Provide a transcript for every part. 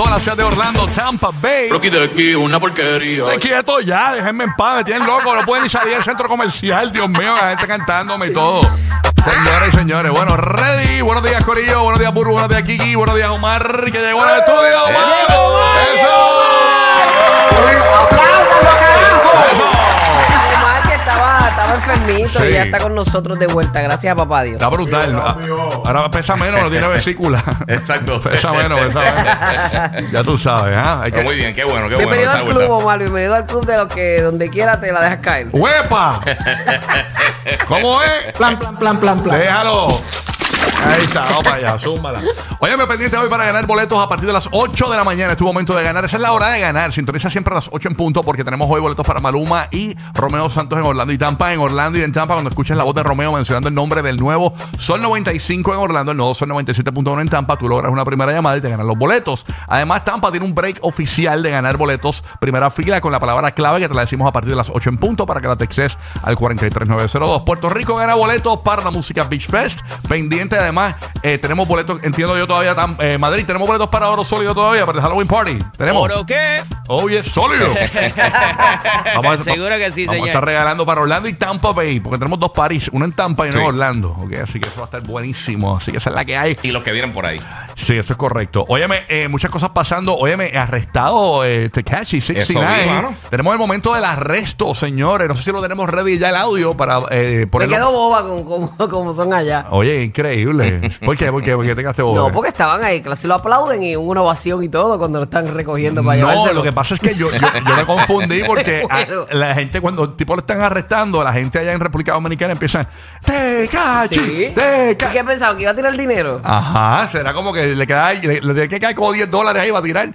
toda la ciudad de Orlando, Tampa Bay. Rocky de aquí, una porquería. Estoy quieto ya, déjenme en paz, me tienen loco, no pueden ni salir del centro comercial, Dios mío, la gente cantándome y todo. Señoras y señores, bueno, ready. Buenos días, Corillo. Buenos días, Burbu. Buenos días, Kiki. Buenos días, Omar, que llegó al estudio. ¡Omar! ¡Eso! Sí. y ya está con nosotros de vuelta. Gracias a papá Dios. Está brutal. Ah, Ahora pesa menos, no tiene vesícula. Exacto. Pesa menos, pesa menos. Ya tú sabes, ¿ah? Que... muy bien, qué bueno, qué bueno. Bienvenido al club. Omar. Bienvenido al club de los que donde quiera te la dejas caer. ¡Huepa! ¿Cómo es? Plan, plan, plan, plan, plan. Déjalo. Ahí está, vamos para allá, zúmbala. Oye, me pendiente hoy para ganar boletos a partir de las 8 de la mañana. Es tu momento de ganar. Esa es la hora de ganar. Sintoniza siempre a las 8 en punto porque tenemos hoy boletos para Maluma y Romeo Santos en Orlando y Tampa. En Orlando y en Tampa, cuando escuches la voz de Romeo mencionando el nombre del nuevo Sol 95 en Orlando, el nuevo Sol 97.1 en Tampa, tú logras una primera llamada y te ganan los boletos. Además, Tampa tiene un break oficial de ganar boletos primera fila con la palabra clave que te la decimos a partir de las 8 en punto para que la textes al 43902. Puerto Rico gana boletos para la música Beach Fest. Pendiente, además, eh, tenemos boletos, entiendo yo todavía, tam- eh, Madrid, tenemos boletos para Oro Sólido todavía, para el Halloween Party. Tenemos. ¿Oro qué? Oye, sólido. Vamos a- Seguro que sí, Vamos señor. a estar regalando para Orlando y Tampa Bay, porque tenemos dos París, uno en Tampa y uno Sí. en Orlando. Ok, así que eso va a estar buenísimo. Así que esa es la que hay. Y los que vienen por ahí. Sí, eso es correcto. Óyeme, eh, muchas cosas pasando. Óyeme, arrestado eh, Tekashi 69. vi, mano. tenemos el momento del arresto, señores. No sé si lo tenemos ready ya el audio para eh, Me ponerlo. quedo boba con como, como son allá. Oye, increíble. ¿Por qué? ¿Por qué? ¿Por qué te quedaste bobo? No, porque estaban ahí, casi lo aplauden y una ovación y todo cuando lo están recogiendo para No, llevárselo. lo que pasa es que yo, yo, yo me confundí porque a- Bueno. la gente, cuando el tipo lo están arrestando, la gente allá en República Dominicana empieza, Tekachi, ¿Sí? Teca-". ¿Y qué pensaban? ¿Que iba a tirar el dinero? Ajá, será como que le queda le, le tiene que caer como 10 dólares ahí va a tirar.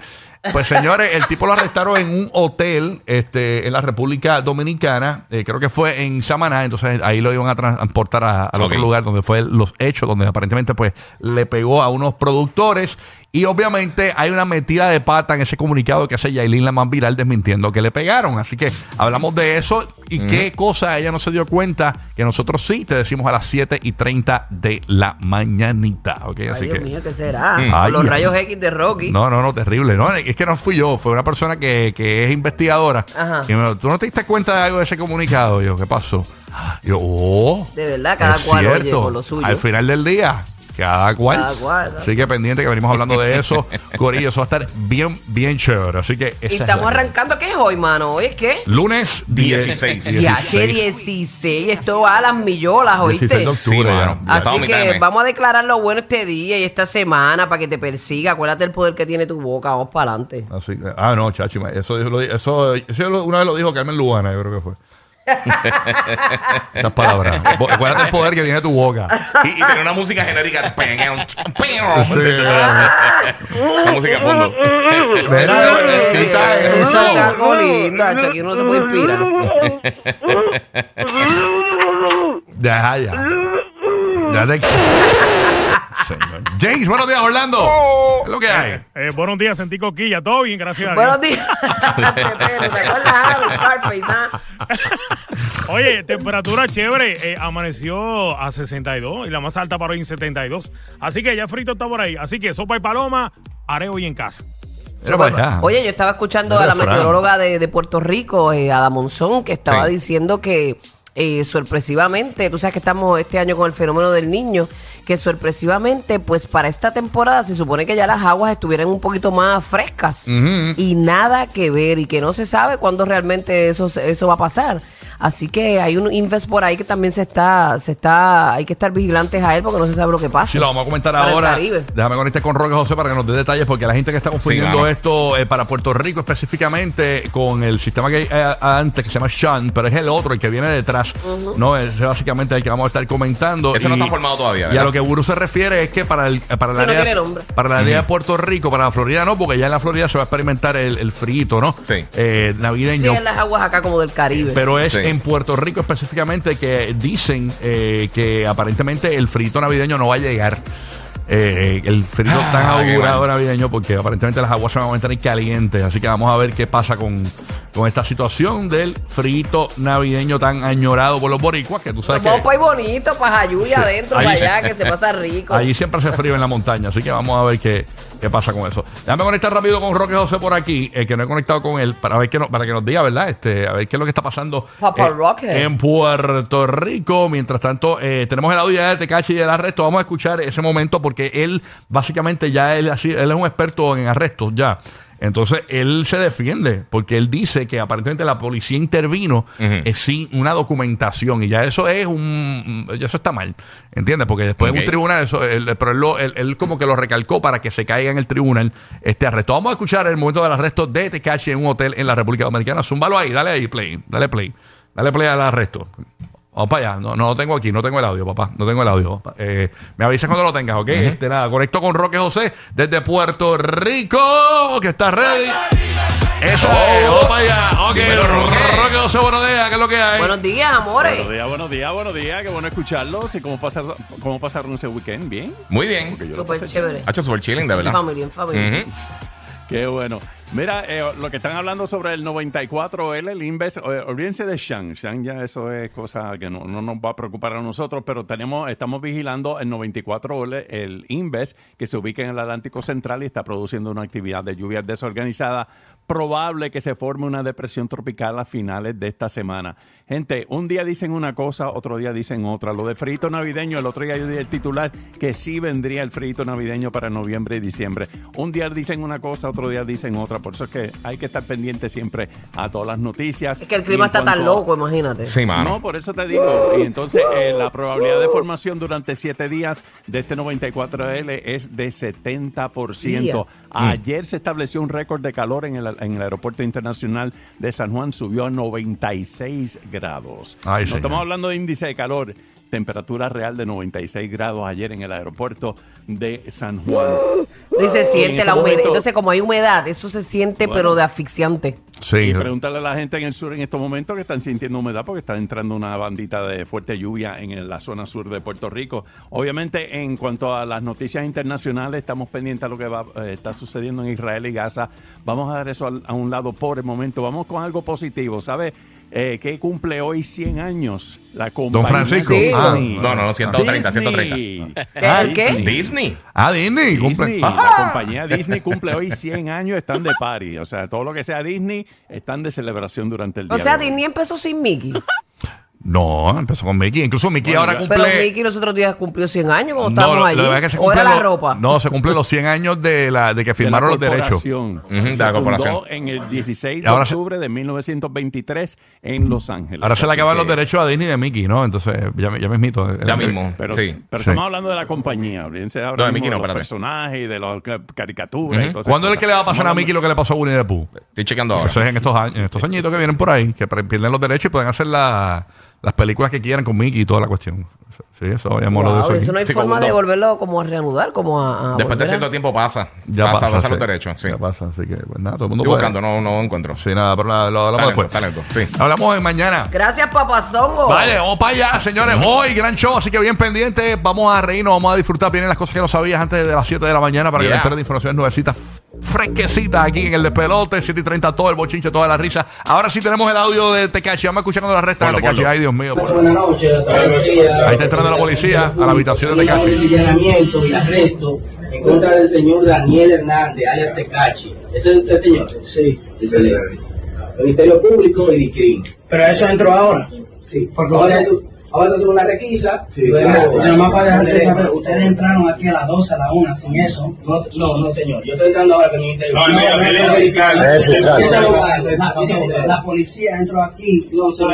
Pues señores, el tipo lo arrestaron en un hotel este, en la República Dominicana, eh, creo que fue en Samaná, entonces ahí lo iban a transportar a- al otro lugar donde fue los hechos, donde aparentemente pues le pegó a unos productores y obviamente hay una metida de pata en ese comunicado que hace Yailin la más viral desmintiendo que le pegaron, así que hablamos de eso y qué cosa ella no se dio cuenta que nosotros sí te decimos a las 7 y 30 de la mañanita, ¿ok? Ay, Dios que... mío, ¿qué será? Mm. Ay, los ay. rayos X de Rocky. No, no, no, terrible. No, es que no fui yo, fue una persona que, que es investigadora. Ajá. Y me dijo, ¿tú no te diste cuenta de algo de ese comunicado? Y yo, ¿qué pasó? Y yo, oh. De verdad, cada cual, oye, con lo suyo. Al final del día, cada cual. Cada cual, ¿no? Así que pendiente que venimos hablando de eso. Corillo, eso va a estar bien, bien chévere. Así que esa Y es estamos arrancando, ¿qué es hoy, mano? ¿Hoy es qué? Lunes 16. 16. Ya, che, 16. Esto va a las millolas, ¿oíste? 16 de octubre, Sí, ya. mano. Ya Así que vamos a declarar lo bueno este día y esta semana para que te persiga. Acuérdate el poder que tiene tu boca. Vamos para adelante. Así que- ah, no, chachi, eso, eso, eso, eso una vez lo dijo Carmen Lubana, yo creo que fue. Esas palabras. Acuérdate el poder que tiene tu boca. Y, y tiene una música genérica. Sí. La música de fondo. Mira, Eh, quita eso es algo lindo. Aquí uno no se puede inspirar. Deja ya. Ya te- Señor. James, buenos días, Orlando. ¿Qué es lo que hay? Eh, buenos días, sentí coquilla. Todo bien, gracias a Buenos días. Oye, temperatura chévere. eh, amaneció a 62 y la más alta para hoy en 72. Así que ya frito está por ahí. Así que sopa y paloma, haré hoy en casa. Oye, yo estaba escuchando a la meteoróloga de, de Puerto Rico, eh, Ada Monzón, que estaba Sí. diciendo que eh, sorpresivamente, tú sabes que estamos este año con el fenómeno del niño, que sorpresivamente, pues para esta temporada se supone que ya las aguas estuvieran un poquito más frescas y nada que ver y que no se sabe cuándo realmente eso, se- eso va a pasar. Así que hay un invest por ahí que también se está, se está, hay que estar vigilantes a él porque no se sabe lo que pasa. Sí, lo vamos a comentar ahora. Déjame conectar con Roque José para que nos dé detalles, porque la gente que está confundiendo claro. esto eh, para Puerto Rico específicamente con el sistema que hay eh, antes que se llama Sean, pero es el otro, el que viene detrás. No, ese es básicamente el que vamos a estar comentando. Ese no está formado todavía, Y a lo que Guru se refiere es que para el para Sí, no área, para la área de Puerto Rico, para la Florida no, porque ya en la Florida se va a experimentar el, el frito, ¿no? Sí. Eh, Sí, navideño. en las aguas acá como del Caribe. Pero es Sí. en Puerto Rico específicamente que dicen eh, que aparentemente el frito navideño no va a llegar. Eh, el frito Ah, tan augurado navideño porque aparentemente las aguas se van a mantener calientes. Así que vamos a ver qué pasa con, con esta situación del frito navideño tan añorado por los boricuas, que tú sabes que vamos ahí bonito, para Jayuya adentro, Ahí- para allá, que se pasa rico. allí siempre hace frío en la montaña, así que vamos a ver qué, qué pasa con eso. Déjame conectar rápido con Roque José por aquí, eh, que no he conectado con él, para ver que no- para que nos diga, ¿verdad? Este, a ver qué es lo que está pasando Papa eh, Roque. en Puerto Rico. Mientras tanto, eh, tenemos el audio de Tecachi y del arresto. Vamos a escuchar ese momento porque él, básicamente, ya él, así, él es un experto en arrestos ya. Entonces, él se defiende porque él dice que aparentemente la policía intervino eh, sin una documentación y ya eso es un... ya eso está mal, ¿entiendes? Porque después en Ok. un tribunal, eso, él, pero él, lo- él- él como que lo recalcó para que se caiga en el tribunal este arresto. Vamos a escuchar el momento del arresto de Tecachi en un hotel en la República Dominicana. Zúmbalo ahí, dale ahí play, dale play. Dale play al arresto. Vamos para allá. No, no lo tengo aquí, no tengo el audio, papá. No tengo el audio. Eh, me avisas cuando lo tengas, ¿ok? Este, nada, conecto con Roque José desde Puerto Rico, que está ready. Eso es, vamos para allá. Ok, Dímelo, Roque. Roque José, buenos días, ¿qué es lo que hay? Buenos días, amores. Buenos días, buenos días, buenos días. Qué bueno escucharlos. ¿Y cómo pasaron, cómo pasaron ese weekend? ¿Bien? Muy bien. Súper chévere. Ha hecho super chilling, de En verdad. familia, en familia. Qué bueno. Mira, eh, lo que están hablando sobre el 94L, el Inves, eh, olvídense de Shang. Shang ya eso es cosa que no, no nos va a preocupar a nosotros, pero tenemos, estamos vigilando el 94L, el Inves, que se ubica en el Atlántico Central y está produciendo una actividad de lluvia desorganizada. Probable que se forme una depresión tropical a finales de esta semana. Gente, un día dicen una cosa, otro día dicen otra. Lo de frito navideño, el otro día yo di el titular que sí vendría el frito navideño para noviembre y diciembre. Un día dicen una cosa, otro día dicen otra. Por eso es que hay que estar pendiente siempre a todas las noticias. Es que el clima está tan cuanto loco, imagínate. Sí, mano. no, por eso te digo. Y entonces eh, la probabilidad de formación durante siete días de este 94L es de 70%. Ayer se estableció un récord de calor en el, en el aeropuerto internacional de San Juan, subió a 96 grados. Ay, no señor. estamos hablando de índice de calor, temperatura real de 96 grados ayer en el aeropuerto de San Juan. Y se En siente este la humedad. momento- Entonces, como hay humedad, eso se siente, Bueno. pero de asfixiante. Sí. Y preguntarle a la gente en el sur en estos momentos que están sintiendo humedad porque está entrando una bandita de fuerte lluvia en la zona sur de Puerto Rico. Obviamente, en cuanto a las noticias internacionales, estamos pendientes a lo que va, eh, está sucediendo en Israel y Gaza. Vamos a dar eso a, un lado por el momento. Vamos con algo positivo, ¿sabe? Eh, que cumple hoy 100 años la compañía Francisco. Sí. Ah, Disney. No, no, 130, Disney. 130. ¿Qué? ¿El qué? Disney. Ah, Disney, cumple. Disney, Ah, la compañía Disney cumple hoy 100 años, están de party. O sea, todo lo que sea Disney están de celebración durante el día. O sea. Disney empezó sin Mickey. No, empezó con Mickey. Incluso Mickey Bueno, ahora ya- cumple. Pero Mickey los otros días cumplió 100 años cuando No, estábamos lo, allí. lo que pasa es que se ¿O era cumple la los- ropa? No, se cumplen los 100 años de la de que de firmaron la los derechos. corporación. Ujú, de Se la fundó corporación. en el 16 de Ahora se- octubre de 1923 en Los Ángeles. Ahora se le Así acaban que- los derechos a Disney de Mickey, ¿no? Entonces, ya, ya mismito. Ya mismo. Pero, sí. pero Sí. estamos hablando de la compañía. Olvídense ahora No, de mismo Mickey no, de los espérate. personajes y de las ca- caricaturas. y Ujú. todas esas ¿Cuándo es que le va a pasar a Estamos Mickey lo que le pasó a Winnie the Pooh? Estoy chequeando ahora. Eso es en estos años, en estos añitos que vienen por ahí, que pre- pierden los derechos y pueden hacer la- las películas que quieran con Mickey y toda la cuestión. Sí, eso habíamos hablado Wow, de eso. eso no hay Sí, forma de volverlo como a reanudar, como a, a Después de cierto tiempo pasa. Ya pasa, pasa, pasa los sí. derechos. Sí. Ya pasa, así que, pues nada, todo el mundo Estoy puede. buscando, no, no encuentro. Sí, nada, pero nada, lo hablamos Talento, después. talento, sí. Hablamos en mañana. Gracias, papazongo. Vale, vamos para allá, señores. Hoy, gran show, así que bien pendiente. Vamos a reírnos, vamos a disfrutar bien las cosas que no sabías antes de las 7 de la mañana para que Yeah. te enteres de informaciones nuevecitas fresquecitas aquí en el despelote. 7 y 30, todo el bochinche, toda la risa. Ahora sí tenemos el audio de Tecachi. Vamos a escuchar cuando la resta de Tecachi. Ay, Dios mío. por- Buenas noches. Ahí está entrando la policía a la habitación de Un Tecachi. allanamiento y arresto en contra del señor Daniel Hernández, alias Tecachi. ¿Ese es usted, señor? Sí. Ministerio Público y DICRIM. Pero eso entró ahora. Sí. Porque usted- vamos a hacer una requisa. Pero Luego- nada más para dejarte saber, ustedes entraron aquí a las 12, a la 1, sin eso. No, no, no, señor. Yo estoy entrando ahora con el Ministerio No, no, no, no, fiscal. La, policía entró aquí. No, señor.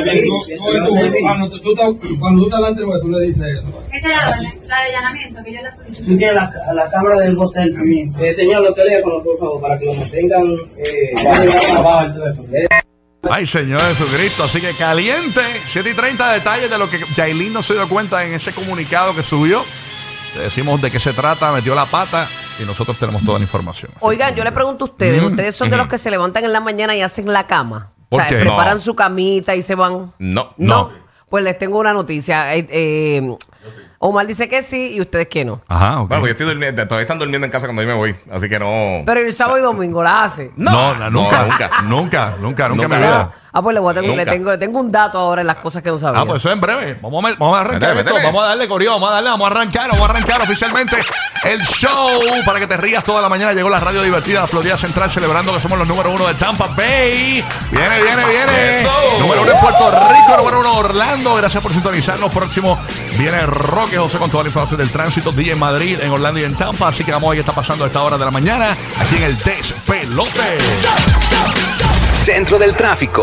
Cuando tú, estás- cuando tú estás delante, pues, tú le dices eso. Esa es la de allanamiento que yo la solicité. Tú tienes la, cámara del hotel también. Eh, señor, los teléfonos, por favor, para que lo mantengan. Eh, Abajo el teléfono. Ay, Señor Jesucristo. Así que caliente. 7 y 30 detalles de lo que Jailin no se dio cuenta en ese comunicado que subió. Le decimos de qué se trata, metió la pata y nosotros tenemos toda la información. Oigan, yo le pregunto a ustedes, ¿ustedes son de los que se levantan en la mañana y hacen la cama? ¿Por o sea, qué? preparan No. su camita y se van. No. No. No. Pues les tengo una noticia. Eh, eh, Omar dice que sí y ustedes que no. Ajá, ok. Bueno, pues yo estoy durmiendo, todavía están durmiendo en casa cuando yo me voy, así que no. Pero el sábado y domingo la hace. no, la- nunca, no, nunca, nunca. nunca, nunca, Nunca. vida. Ah, pues le, voy a tener- le Nunca. tengo, le tengo un dato ahora en las cosas que no sabía. Ah, pues eso en breve. Vamos a, vamos a arrancar Métele, esto. métele. Vamos a darle corrido, vamos a darle, vamos a arrancar, vamos a arrancar oficialmente el show para que te rías toda la mañana. Llegó la radio divertida, la Florida Central, celebrando que somos los número uno de Tampa Bay. Viene, viene, viene. Eso. Número uno en Puerto Rico, número uno Orlando. Gracias por sintonizarnos. Próximo viene Roque José con toda la información del tránsito. DJ en Madrid, en Orlando y en Tampa. Así que vamos a ver qué está pasando a esta hora de la mañana aquí en el Despelote. Centro del tráfico.